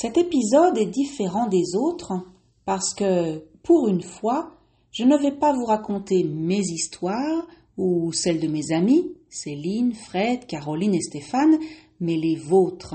Cet épisode est différent des autres parce que, pour une fois, je ne vais pas vous raconter mes histoires ou celles de mes amis, Céline, Fred, Caroline et Stéphane, mais les vôtres.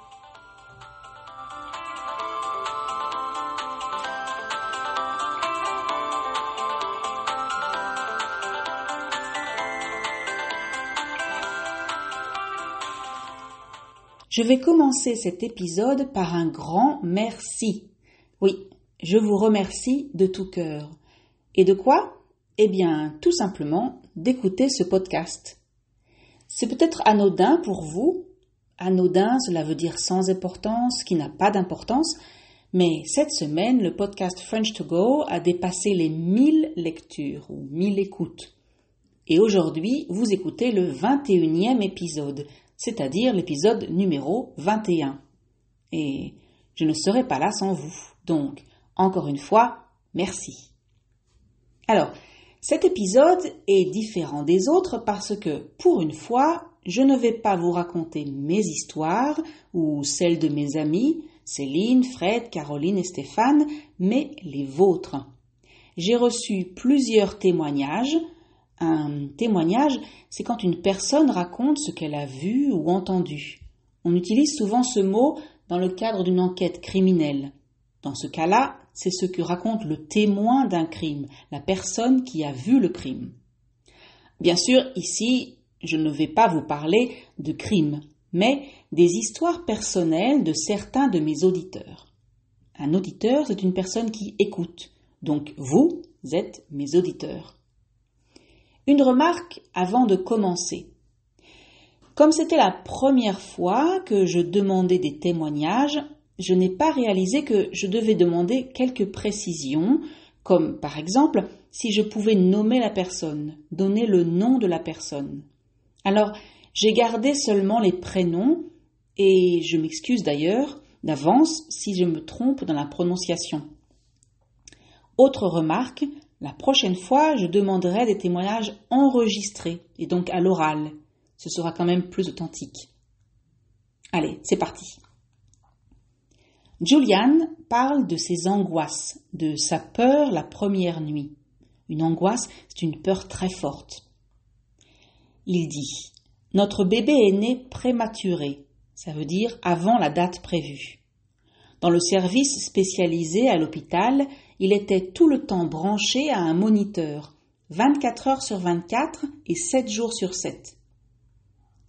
Je vais commencer cet épisode par un grand merci. Oui, je vous remercie de tout cœur. Et de quoi? Eh bien, tout simplement d'écouter ce podcast. C'est peut-être anodin pour vous. Anodin, cela veut dire sans importance, qui n'a pas d'importance. Mais cette semaine, le podcast French to Go a dépassé les 1000 lectures ou 1000 écoutes. Et aujourd'hui, vous écoutez le 21e épisode, c'est-à-dire l'épisode numéro 21. Et je ne serai pas là sans vous. Donc, encore une fois, merci. Alors, cet épisode est différent des autres parce que, pour une fois, je ne vais pas vous raconter mes histoires ou celles de mes amis, Céline, Fred, Caroline et Stéphane, mais les vôtres. J'ai reçu plusieurs témoignages un témoignage, c'est quand une personne raconte ce qu'elle a vu ou entendu. On utilise souvent ce mot dans le cadre d'une enquête criminelle. Dans ce cas-là, c'est ce que raconte le témoin d'un crime, la personne qui a vu le crime. Bien sûr, ici, je ne vais pas vous parler de crimes, mais des histoires personnelles de certains de mes auditeurs. Un auditeur, c'est une personne qui écoute. Donc vous êtes mes auditeurs. Une remarque avant de commencer. Comme c'était la première fois que je demandais des témoignages, je n'ai pas réalisé que je devais demander quelques précisions, comme par exemple si je pouvais nommer la personne, donner le nom de la personne. Alors, j'ai gardé seulement les prénoms, et je m'excuse d'ailleurs d'avance si je me trompe dans la prononciation. Autre remarque, la prochaine fois, je demanderai des témoignages enregistrés et donc à l'oral. Ce sera quand même plus authentique. Allez, c'est parti. Julian parle de ses angoisses, de sa peur la première nuit. Une angoisse, c'est une peur très forte. Il dit Notre bébé est né prématuré, ça veut dire avant la date prévue. Dans le service spécialisé à l'hôpital, il était tout le temps branché à un moniteur, 24 heures sur 24 et 7 jours sur 7.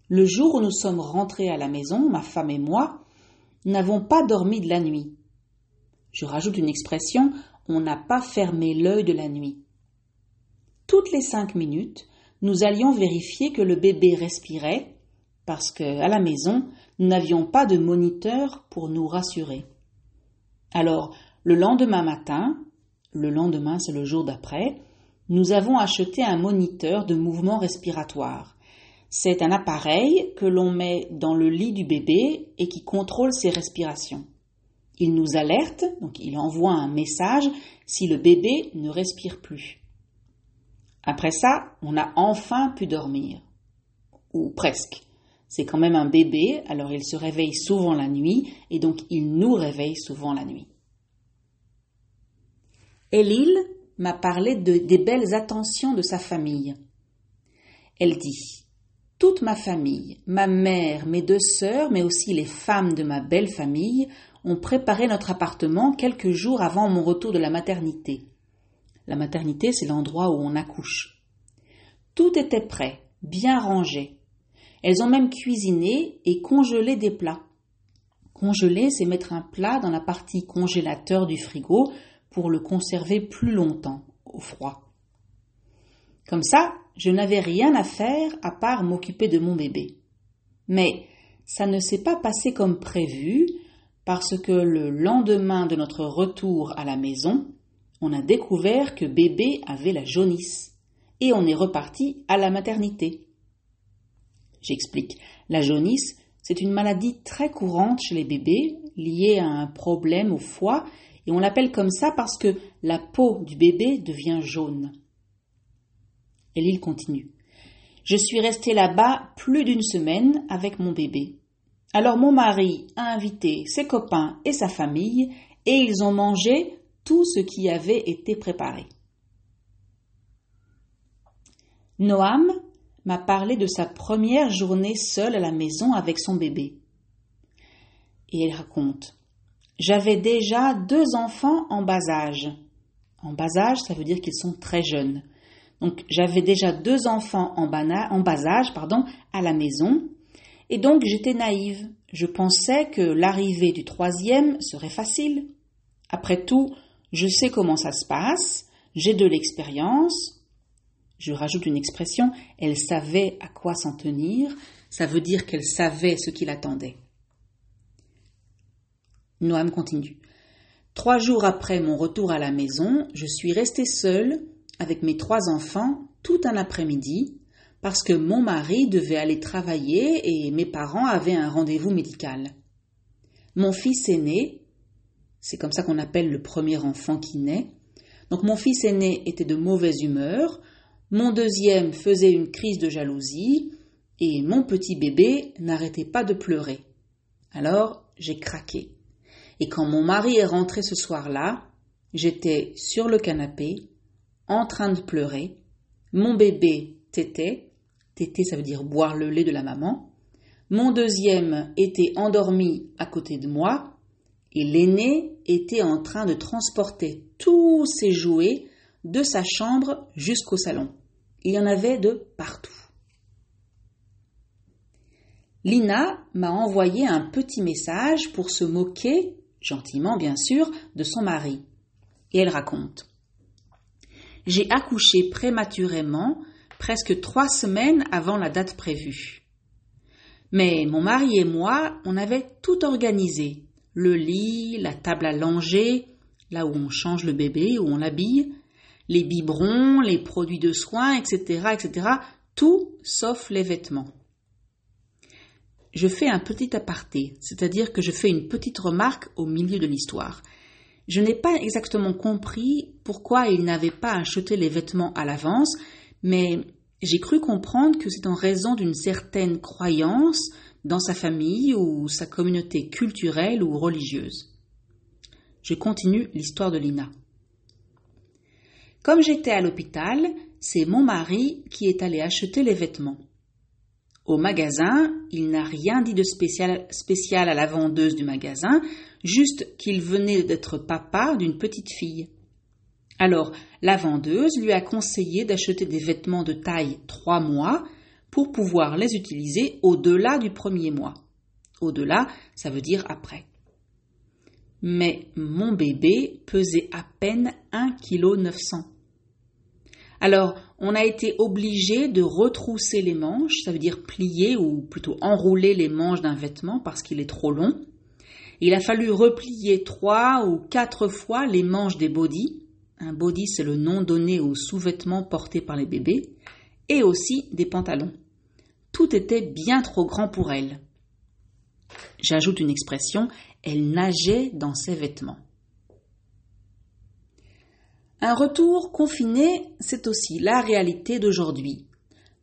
Le jour où nous sommes rentrés à la maison, ma femme et moi, n'avons pas dormi de la nuit. Je rajoute une expression, on n'a pas fermé l'œil de la nuit. Toutes les cinq minutes, nous allions vérifier que le bébé respirait, parce que, à la maison, nous n'avions pas de moniteur pour nous rassurer. Alors, le lendemain matin, le lendemain c'est le jour d'après, nous avons acheté un moniteur de mouvement respiratoire. C'est un appareil que l'on met dans le lit du bébé et qui contrôle ses respirations. Il nous alerte, donc il envoie un message si le bébé ne respire plus. Après ça, on a enfin pu dormir. Ou presque. C'est quand même un bébé, alors il se réveille souvent la nuit et donc il nous réveille souvent la nuit. Elil m'a parlé de, des belles attentions de sa famille. Elle dit Toute ma famille, ma mère, mes deux sœurs, mais aussi les femmes de ma belle famille, ont préparé notre appartement quelques jours avant mon retour de la maternité. La maternité, c'est l'endroit où on accouche. Tout était prêt, bien rangé. Elles ont même cuisiné et congelé des plats. Congeler, c'est mettre un plat dans la partie congélateur du frigo pour le conserver plus longtemps au froid. Comme ça, je n'avais rien à faire à part m'occuper de mon bébé. Mais ça ne s'est pas passé comme prévu parce que le lendemain de notre retour à la maison, on a découvert que bébé avait la jaunisse et on est reparti à la maternité. J'explique. La jaunisse, c'est une maladie très courante chez les bébés liée à un problème au foie et on l'appelle comme ça parce que la peau du bébé devient jaune. Et l'île continue. Je suis restée là-bas plus d'une semaine avec mon bébé. Alors mon mari a invité ses copains et sa famille et ils ont mangé tout ce qui avait été préparé. Noam m'a parlé de sa première journée seule à la maison avec son bébé. Et elle raconte J'avais déjà deux enfants en bas âge. En bas âge, ça veut dire qu'ils sont très jeunes. Donc j'avais déjà deux enfants en, bas âge pardon, à la maison. Et donc j'étais naïve. Je pensais que l'arrivée du troisième serait facile. Après tout, je sais comment ça se passe, j'ai de l'expérience, je rajoute une expression, elle savait à quoi s'en tenir, ça veut dire qu'elle savait ce qui l'attendait. Noam continue. Trois jours après mon retour à la maison, je suis restée seule avec mes trois enfants tout un après-midi parce que mon mari devait aller travailler et mes parents avaient un rendez-vous médical. Mon fils aîné, c'est comme ça qu'on appelle le premier enfant qui naît, donc mon fils aîné était de mauvaise humeur, mon deuxième faisait une crise de jalousie et mon petit bébé n'arrêtait pas de pleurer. Alors j'ai craqué. Et quand mon mari est rentré ce soir-là, j'étais sur le canapé, en train de pleurer. Mon bébé tétait, téter ça veut dire boire le lait de la maman. Mon deuxième était endormi à côté de moi et l'aîné était en train de transporter tous ses jouets de sa chambre jusqu'au salon. Il y en avait de partout. Lina m'a envoyé un petit message pour se moquer, gentiment bien sûr, de son mari. Et elle raconte. J'ai accouché prématurément, presque trois semaines avant la date prévue. Mais mon mari et moi, on avait tout organisé. Le lit, la table à langer, là où on change le bébé, où on l'habille, les biberons, les produits de soins, etc., etc., tout sauf les vêtements. Je fais un petit aparté, c'est-à-dire que je fais une petite remarque au milieu de l'histoire. Je n'ai pas exactement compris pourquoi il n'avait pas acheté les vêtements à l'avance, mais j'ai cru comprendre que c'est en raison d'une certaine croyance dans sa famille ou sa communauté culturelle ou religieuse. Je continue l'histoire de Lina. Comme j'étais à l'hôpital, c'est mon mari qui est allé acheter les vêtements. Au magasin, il n'a rien dit de spécial, à la vendeuse du magasin, juste qu'il venait d'être papa d'une petite fille. Alors, la vendeuse lui a conseillé d'acheter des vêtements de taille trois mois pour pouvoir les utiliser au-delà du premier mois. Au-delà, ça veut dire après mais mon bébé pesait à peine 1,9 kg. Alors, on a été obligé de retrousser les manches, ça veut dire plier ou plutôt enrouler les manches d'un vêtement parce qu'il est trop long. Il a fallu replier trois ou quatre fois les manches des bodys. Un body, c'est le nom donné aux sous-vêtements portés par les bébés, et aussi des pantalons. Tout était bien trop grand pour elle. J'ajoute une expression, elle nageait dans ses vêtements. Un retour confiné, c'est aussi la réalité d'aujourd'hui.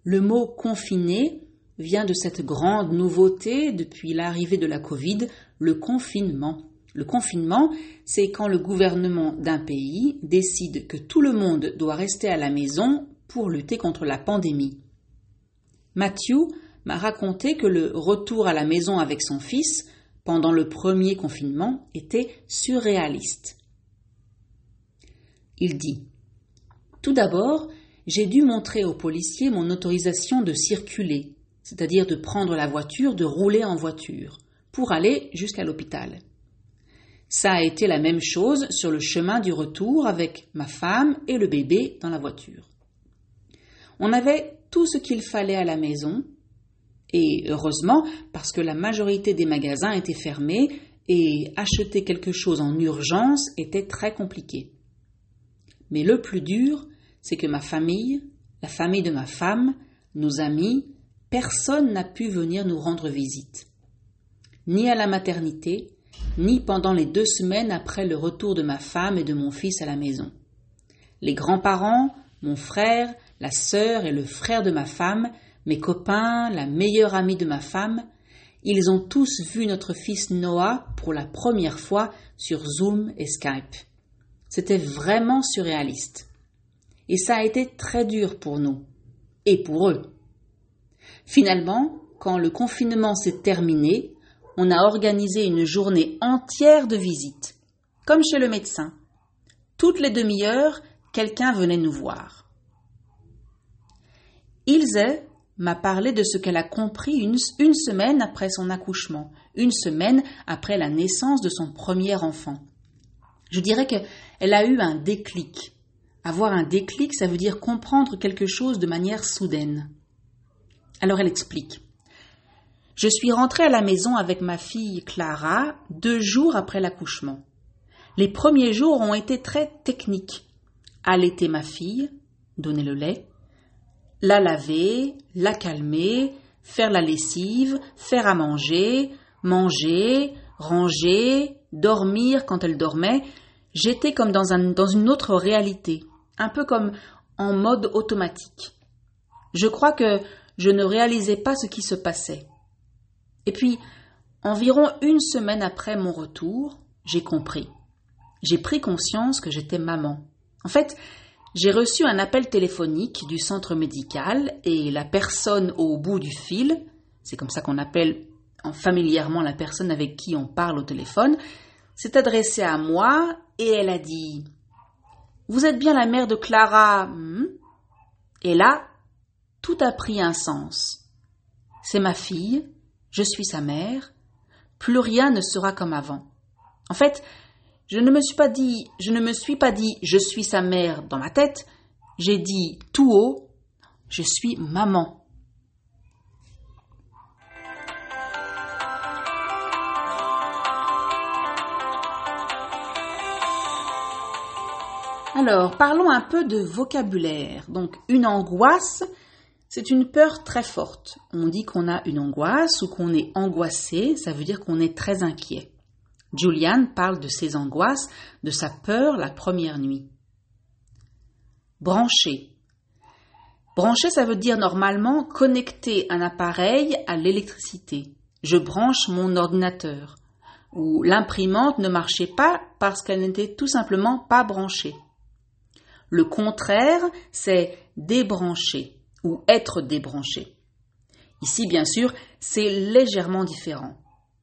Le mot confiné vient de cette grande nouveauté depuis l'arrivée de la Covid, le confinement. Le confinement, c'est quand le gouvernement d'un pays décide que tout le monde doit rester à la maison pour lutter contre la pandémie. Matthew m'a raconté que le retour à la maison avec son fils pendant le premier confinement était surréaliste. Il dit Tout d'abord, j'ai dû montrer aux policiers mon autorisation de circuler, c'est-à-dire de prendre la voiture, de rouler en voiture, pour aller jusqu'à l'hôpital. Ça a été la même chose sur le chemin du retour avec ma femme et le bébé dans la voiture. On avait tout ce qu'il fallait à la maison, Et heureusement, parce que la majorité des magasins étaient fermés et acheter quelque chose en urgence était très compliqué. Mais le plus dur, c'est que ma famille, la famille de ma femme, nos amis, personne n'a pu venir nous rendre visite. Ni à la maternité, ni pendant les deux semaines après le retour de ma femme et de mon fils à la maison. Les grands-parents, mon frère, la sœur et le frère de ma femme, mes copains, la meilleure amie de ma femme, ils ont tous vu notre fils Noah pour la première fois sur Zoom et Skype. C'était vraiment surréaliste. Et ça a été très dur pour nous. Et pour eux. Finalement, quand le confinement s'est terminé, on a organisé une journée entière de visites, comme chez le médecin. Toutes les demi-heures, quelqu'un venait nous voir. Ilse m'a parlé de ce qu'elle a compris une, une, semaine après son accouchement, une semaine après la naissance de son premier enfant. Je dirais qu'elle a eu un déclic. Avoir un déclic, ça veut dire comprendre quelque chose de manière soudaine. Alors elle explique. Je suis rentrée à la maison avec ma fille Clara deux jours après l'accouchement. Les premiers jours ont été très techniques. Allaiter ma fille, donner le lait, la laver, la calmer, faire la lessive, faire à manger, manger, ranger, dormir quand elle dormait, j'étais comme dans, un, dans une autre réalité, un peu comme en mode automatique. Je crois que je ne réalisais pas ce qui se passait. Et puis, environ une semaine après mon retour, j'ai compris. J'ai pris conscience que j'étais maman. En fait, j'ai reçu un appel téléphonique du centre médical et la personne au bout du fil, c'est comme ça qu'on appelle familièrement la personne avec qui on parle au téléphone, s'est adressée à moi et elle a dit Vous êtes bien la mère de Clara hmm? Et là, tout a pris un sens. C'est ma fille, je suis sa mère, plus rien ne sera comme avant. En fait, je ne me suis pas dit, je ne me suis pas dit je suis sa mère dans ma tête, j'ai dit tout haut je suis maman. Alors, parlons un peu de vocabulaire. Donc, une angoisse, c'est une peur très forte. On dit qu'on a une angoisse ou qu'on est angoissé, ça veut dire qu'on est très inquiet. Julian parle de ses angoisses, de sa peur la première nuit. Brancher. Brancher, ça veut dire normalement connecter un appareil à l'électricité. Je branche mon ordinateur. Ou l'imprimante ne marchait pas parce qu'elle n'était tout simplement pas branchée. Le contraire, c'est débrancher ou être débranché. Ici, bien sûr, c'est légèrement différent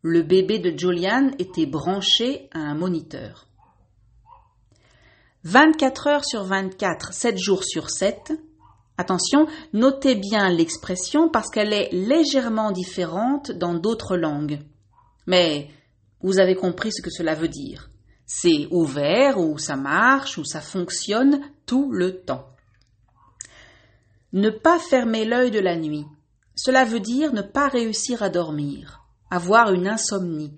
le bébé de Julian était branché à un moniteur. 24 heures sur 24, 7 jours sur 7. Attention, notez bien l'expression parce qu'elle est légèrement différente dans d'autres langues. Mais vous avez compris ce que cela veut dire. C'est ouvert ou ça marche ou ça fonctionne tout le temps. Ne pas fermer l'œil de la nuit. Cela veut dire ne pas réussir à dormir avoir une insomnie.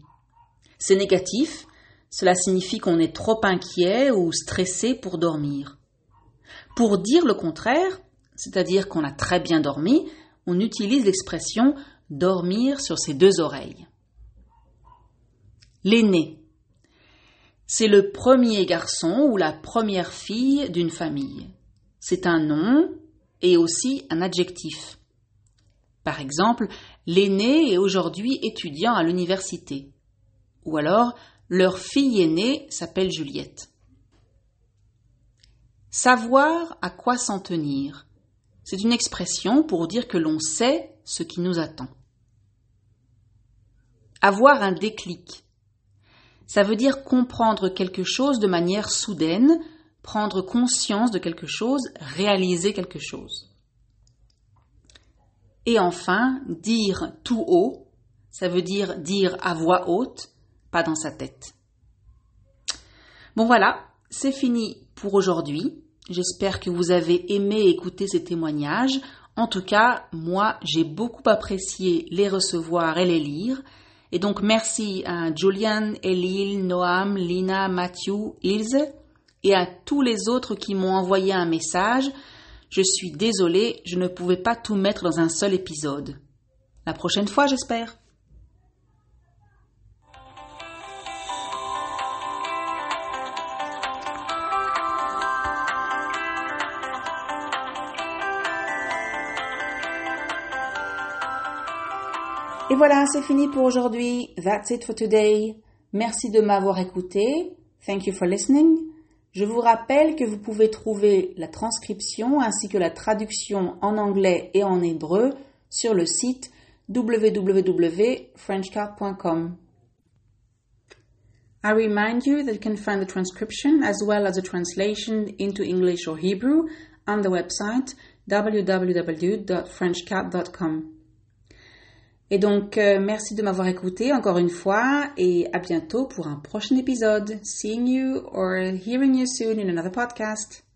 C'est négatif, cela signifie qu'on est trop inquiet ou stressé pour dormir. Pour dire le contraire, c'est-à-dire qu'on a très bien dormi, on utilise l'expression dormir sur ses deux oreilles. L'aîné. C'est le premier garçon ou la première fille d'une famille. C'est un nom et aussi un adjectif. Par exemple, l'aîné est aujourd'hui étudiant à l'université. Ou alors, leur fille aînée s'appelle Juliette. Savoir à quoi s'en tenir. C'est une expression pour dire que l'on sait ce qui nous attend. Avoir un déclic. Ça veut dire comprendre quelque chose de manière soudaine, prendre conscience de quelque chose, réaliser quelque chose. Et enfin, dire tout haut, ça veut dire dire à voix haute, pas dans sa tête. Bon voilà, c'est fini pour aujourd'hui. J'espère que vous avez aimé écouter ces témoignages. En tout cas, moi, j'ai beaucoup apprécié les recevoir et les lire. Et donc, merci à Julian, Elil, Noam, Lina, Matthew, Ilse et à tous les autres qui m'ont envoyé un message. Je suis désolée, je ne pouvais pas tout mettre dans un seul épisode. La prochaine fois, j'espère. Et voilà, c'est fini pour aujourd'hui. That's it for today. Merci de m'avoir écouté. Thank you for listening. Je vous rappelle que vous pouvez trouver la transcription ainsi que la traduction en anglais et en hébreu sur le site www.frenchcard.com. I remind you that you can find the transcription as well as the translation into English or Hebrew on the website www.frenchcard.com. Et donc, euh, merci de m'avoir écouté encore une fois et à bientôt pour un prochain épisode. Seeing you or hearing you soon in another podcast.